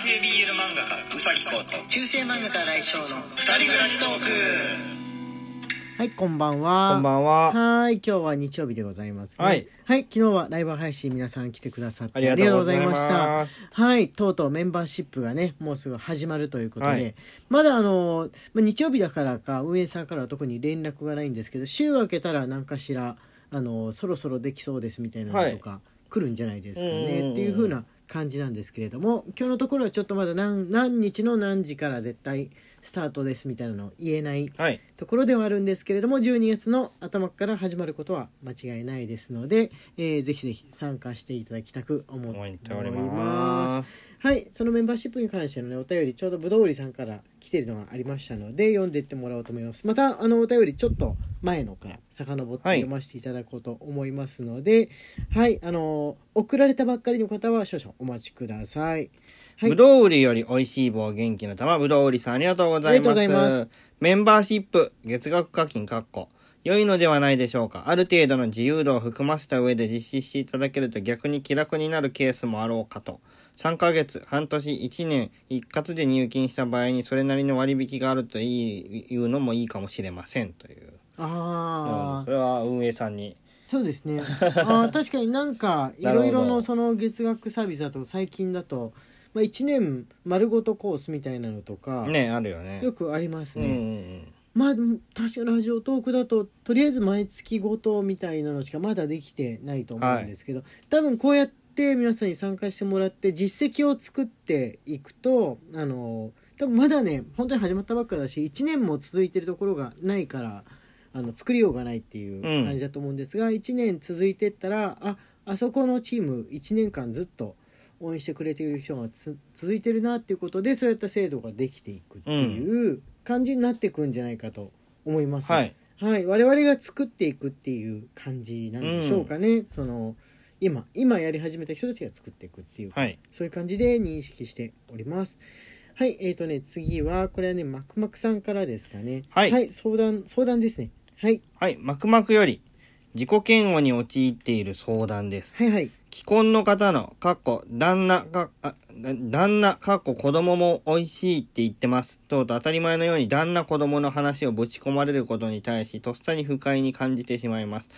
成 BL 漫画家うさぎこと中世漫画家来翔の二人暮らしトーク。はいこんばんは。こんばんは。はい今日は日曜日でございます、ね、はい、はい、昨日はライブ配信皆さん来てくださってありがとうございます。した。はいとうとうメンバーシップがねもうすぐ始まるということで、はい。まだあのまあ日曜日だからか運営さんからは特に連絡がないんですけど週明けたら何かしらあのそろそろできそうですみたいなのとか、来るんじゃないですかね。っていう風な感じなんですけれども今日のところはちょっとまだ何何日の何時から絶対スタートですみたいなの言えないはい。ところではあるんですけれども12月の頭から始まることは間違いないですので、えーぜひぜひ参加していただきたく思思っってておりおりまますす。はいそのメンバーシップに関してのねお便りちょうどぶどう売りさんから来てるのがありましたので読んでいってもらおうと思いますまたあのお便りちょっと前のから遡ってはい読ませていただこうと思いますのではい、あの送られたばっかりの方は少々お待ちくださいはいぶどう売りより美味しい棒元気の玉ぶどう売りさんありがとうございます。ありがとうございますメンバーシップ月額課金かっこ良いのではないでしょうか。ある程度の自由度を含ませた上で実施していただけると逆に気楽になるケースもあろうかと。3ヶ月、半年、1年、一括で入金した場合にそれなりの割引があるといいいうのもいいかもしれませんという。ああそれは運営さんに。そうですね。あー確かになんかいろいろのその月額サービスだと最近だと、まあ、1年丸ごとコースみたいなのとか、ね、あるよね。よくありますうんうんうね。ん。まあ確かにラジオトークだととりあえず毎月ごとみたいなのしかまだできてないと思うんですけど、多分こうやって皆さんに参加してもらって実績を作っていくとあの多分まだね本当に始まったばっかだし1年も続いてるところがないからあの作りようがないっていう感じだと思うんですが、1年続いてったらああそこのチーム1年間ずっと応援してくれている人がつ続いてるなっていうことでそういった制度ができていくっていう感じになっていくんじゃないかと思います。はい。はい、我々が作っていくっていう感じなんでしょうかね、その今今やり始めた人たちが作っていくっていう、はい。そういう感じで認識しておりますはいえーとね次はこれはねマクマクさんからですかねはい相談相談ですねはいはい、マクマクより、自己嫌悪に陥っている相談です。はいはい既婚の方の、かっこ、旦那か、あ、だ旦那、かっこ子供も美味しいって言ってます。とうとう当たり前のように旦那子供の話をぶち込まれることに対し、とっさに不快に感じてしまいます。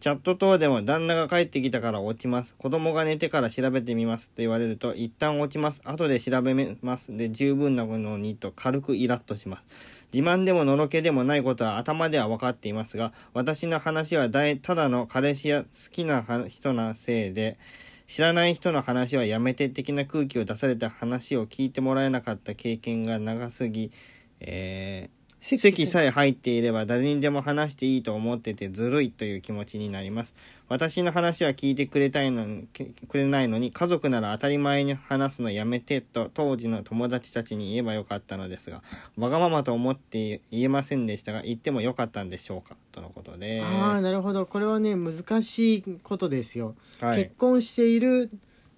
チャット等でも旦那が帰ってきたから落ちます。子供が寝てから調べてみますと言われると、一旦落ちます。後で調べます。で、十分なものにと軽くイラッとします。自慢でものろけでもないことは頭では分かっていますが、私の話はただの彼氏や好きな人なせいで、知らない人の話はやめて的な空気を出された話を聞いてもらえなかった経験が長すぎ、えー席さえ入っていれば誰にでも話していいと思っててずるいという気持ちになります。私の話は聞いてくれたいのに、くれないのに、家族なら当たり前に話すのやめてと当時の友達たちに言えばよかったのですが、わがままと思って言えませんでしたが、言ってもよかったんでしょうか？とのことで。ああなるほど。これはね難しいことですよ、はい。結婚している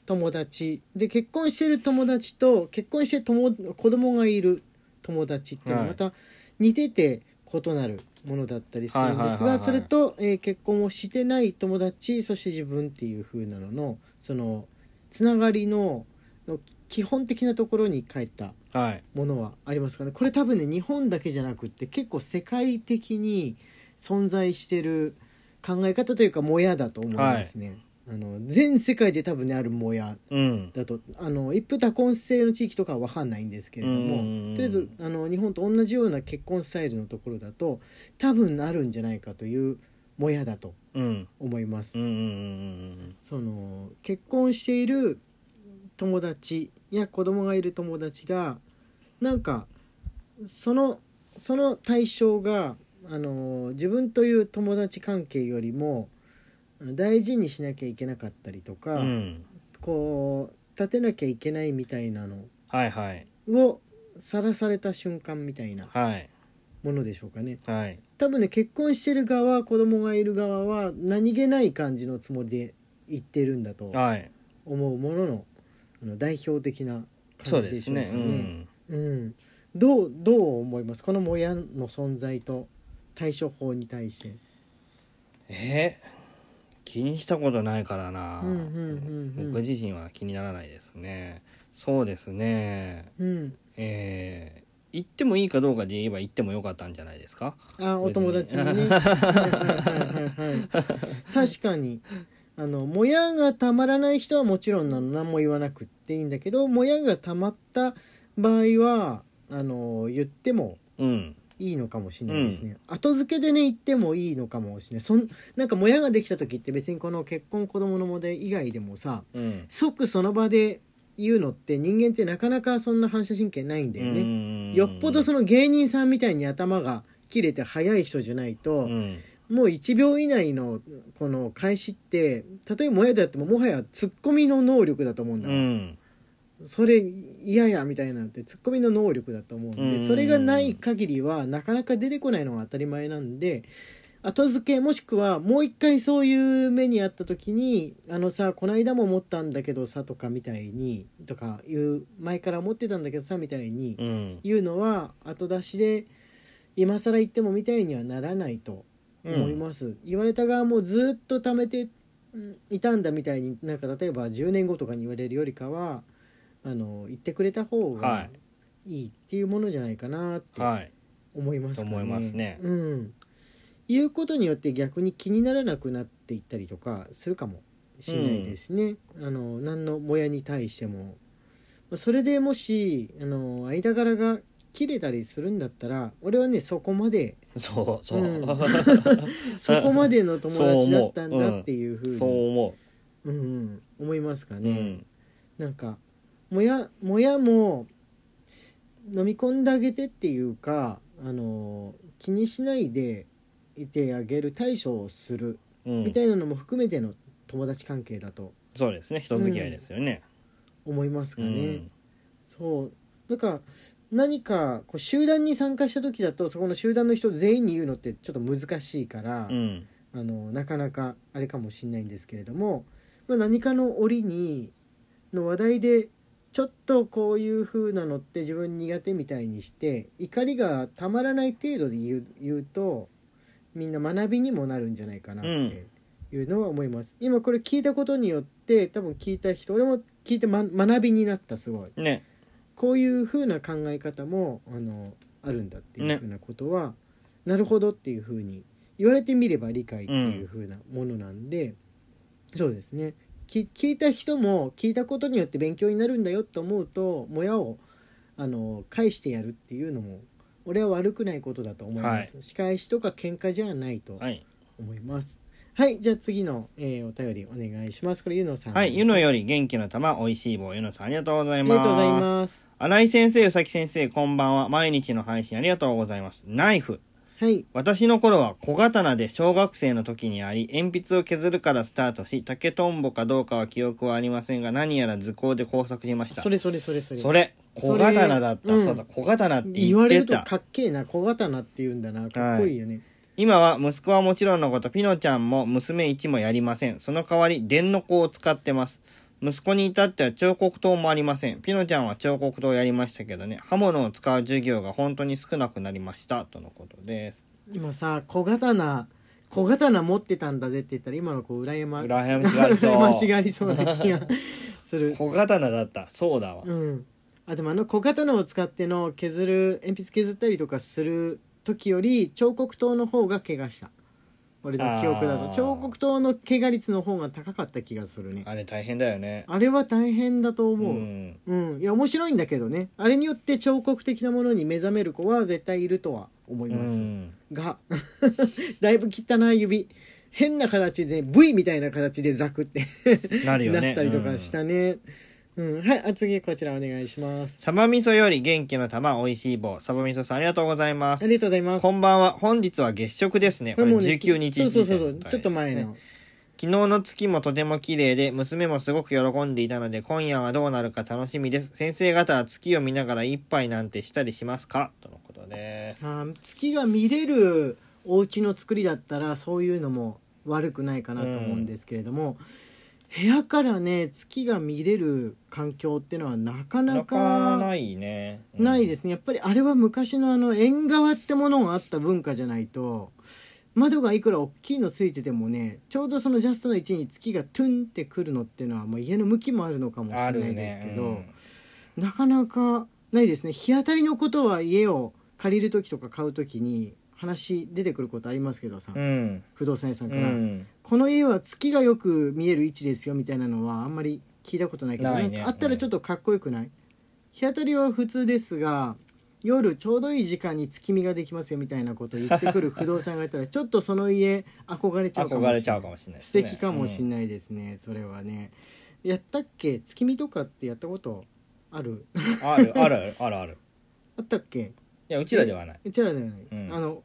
友達。で結婚している友達と結婚して友子供がいる友達っていうのははい。また似てて異なるものだったりするんですはいはいはいはい。がそれと、えー結婚をしてない友達そして自分っていう風なののそのつながりのの基本的なところに帰ったはい。ものはありますかね。これ多分ね日本だけじゃなくって結構世界的に存在してる考え方というかもやだと思いますね、あの全世界で多分ねあるもやうん。だとあの一夫多婚制の地域とかは分かんないんですけれどもとりあえずあの日本と同じような結婚スタイルのところだと多分あるんじゃないかというもやだとうん。思いますその結婚している友達や子供がいる友達がなんかそのその対象があの自分という友達関係よりも大事にしなきゃいけなかったりとか、うん。うん。こう立てなきゃいけないみたいなのはいはい。をさらされた瞬間みたいなはい。ものでしょうかねはい。多分ね結婚してる側子供がいる側は何気ない感じのつもりで言ってるんだとはい。思うもののあの代表的なそう感じでしょうかね。ね。うん。うんどうどう思います？このもやの存在と対処法に対して。え？ー気にしたことないからな、うんうんうんうん。僕自身は気にならないですね。そうですね。うん。えー行ってもいいかどうかで言えば行ってもよかったんじゃないですか？あお友達にね。確かに。あのもやがたまらない人はもちろんなの何も言わなくっていいんだけどもやがたまった場合はあの言ってもうんいいのかもしれないですね、後付けでね言ってもいいのかもしれない。そんなんかもやができた時って別にこの結婚子供の問題以外でもさうん。即その場で言うのって人間ってなかなかそんな反射神経ないんだよね、ねよっぽどその芸人さんみたいに頭が切れて速い人じゃないと、うん。もう1秒以内のこの開始って例えばもやであってももはやツッコミの能力だと思うんだ。わ、うんそれ嫌やみたいなのってツッコミの能力だと思うんで、うん。それがない限りはなかなか出てこないのが当たり前なんで後付けもしくはもう一回そういう目にあった時に「あのさこの間も思ったんだけどさ」とかみたいにとかいう前から思ってたんだけどさみたいにうん。言うのは後出しで今更言ってもみたいにはならないと思います、言われた側もずっと貯めてうんいたんだみたいになんか例えば10年後とかに言われるよりかはあの言ってくれた方はがい。いいっていうものじゃないかなってはい。思いますかね。と思いますね。うん、言うことによって逆に気にならなくなっていったりとかするかもしれないですね。あの何のもやに対しても。まあそれでもしあの間柄が切れたりするんだったら俺はねそこまでそうそう、うん。そこまでの友達だったんだっていうふうにそう思う。ん。うん、思いますかう、ね。うん。なんかもやもやも飲み込んであげてっていうかあの気にしないでいてあげる対処をするうん。みたいなのも含めての友達関係だとそうですね。人付き合いですよね、思いますかうね。ん。そう。だから何かこう集団に参加した時だとそこの集団の人全員に言うのってちょっと難しいから、うん。あのなかなかあれかもしれないんですけれども、まあ、何かの折にの話題でちょっとこういう風なのって自分苦手みたいにして怒りがたまらない程度で言う言うとみんな学びにもなるんじゃないかなっていうのは思います、今これ聞いたことによって多分聞いた人俺も聞いて、ま、学びになったすごい。ね。こういう風な考え方もあのあるんだっていう風なことは、なるほどっていう風に言われてみれば理解っていう風なものなんで、そうですね。き聞いた人も聞いたことによって勉強になるんだよと思うともやをあの返してやるっていうのも俺は悪くないことだと思います、仕返しとか喧嘩じゃないとはい思いますはい、じゃあ次の、えーお便りお願いしますこれゆのさんはい、ゆのより元気の玉、おいしい棒、ゆのさんありがとうございます。ありがとうございます新井先生、うさき先生、こんばんは。毎日の配信ありがとうございます。ナイフ。はい。私の頃は小刀で小学生の時にあり、鉛筆を削るからスタートし、竹とんぼかどうかは記憶はありませんが、何やら図工で工作しました。それそれそれそれ。それ、小刀だった。それそうだ、小刀って言われると言ってた。かっけえな小刀って言うんだな。かっこいいよね、今は息子はもちろんのことピノちゃんも娘1もやりません。その代わり電の子を使ってます息子に至っては彫刻刀もありません。ピノちゃんは彫刻刀やりましたけどね。刃物を使う授業が本当に少なくなりました。とのことです。今さ小刀小刀持ってたんだぜって言ったら今の子羨ま羨ましがりそう。羨ましがりそうな気がする。小刀だった。そうだわ。うん。あでもあの小刀を使っての削る鉛筆削ったりとかする時より彫刻刀の方が怪我した俺の記憶だあー。と彫刻刀の怪我率の方が高かった気がするね。あれ大変だよね。あれは大変だとう思う、ん。うん、いや面白いんだけどね。あれによって彫刻的なものに目覚める子は絶対いるとは思います、うん。が だいぶ汚い指。変な形で V みたいな形でザクってなるよね。なったりとかしたね、うんはいあ次こちらお願いします。サバ味噌より元気の玉おいしい棒。サバ味噌さんありがとうございます。ありがとうございます。こんばんは。本日は月食ですね。これもうね19日そうそうそうそうちょっと前の。昨日の月もとても綺麗で娘もすごく喜んでいたので今夜はどうなるか楽しみです。先生方は月を見ながら一杯なんてしたりしますか？とのことです。あー月が見れるお家の作りだったらそういうのも悪くないかなと思うんですけれども、部屋からね月が見れる環境っていうのはなかななかかないね、うん。ないですね。やっぱりあれは昔のあの縁側ってものがあった文化じゃないと窓がいくら大きいのついててもねちょうどそのジャストの位置に月がトゥンってくるのっていうのは、まあ、家の向きもあるのかもしれないですけど、あるねなかなかないですね。日当たりのことは家を借りる時とか買う時に話出てくることありますけどさ、うん。不動産屋さんうから、ん。この家は月がよく見える位置ですよみたいなのはあんまり聞いたことないけどね。あったらちょっとかっこよくない、日当たりは普通ですが夜ちょうどいい時間に月見ができますよみたいなことを言ってくる不動産がいたらちょっとその家憧れちゃうかもしれない。憧れないね素敵かもしれないですね、それはね。やったっけ？月見とかってやったことある？うんあるあるあるある。あったっけ？いやうちらではない。うちらだよね、うん。あの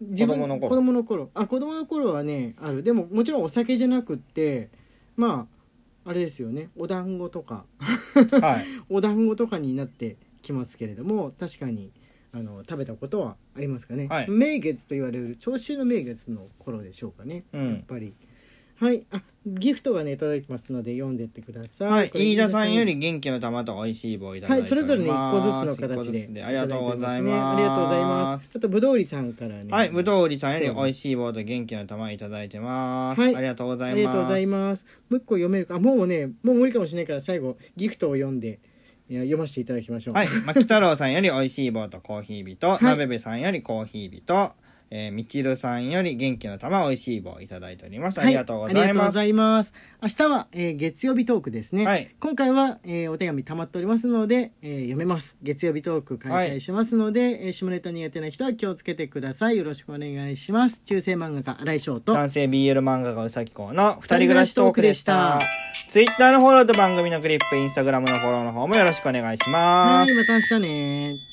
自分子供の頃。子供の頃。あ子供の頃はねある。でももちろんお酒じゃなくってまああれですよね。お団子とか。はい。お団子とかになってきますけれども確かにあの食べたことはありますかね、はい。名月と言われる長秋の名月の頃でしょうかね、うん。やっぱりはい。あギフトがね届いてますので読んでってください、はい、飯田さんより元気の玉と美味しい棒いただいてはい、それぞれね一個ずつの形でずつありがとうございます。ありがとうございます。あとぶどうりさんからね。はい、ぶどう売りさんより美味しい棒と元気の玉いただいてます、はい。ありがとうございます。ありがとうございます。もう一個読めるか。あもうねもう無理かもしれないから最後ギフトを読んでいや読ませていただきましょう。はい、牧太郎さんより美味しい棒とコーヒー人、い。なべべさんよりコーヒー人、えーみちるさんより元気の玉美味しい棒いただいております。ありがとうございます。はありがとうございます。明日は、えー月曜日トークですね、はい。今回は、えーお手紙溜まっておりますので、えー読めます。月曜日トーク開催しますので、えー下ネタ苦手な人は気をつけてください。よろしくお願いします。中世漫画家新井翔と。男性 BL 漫画家うさきこうの二人暮らしトークでした。ツイッターのフォローと番組のクリップ、インスタグラムのフォローの方もよろしくお願いします。はい。また明日ね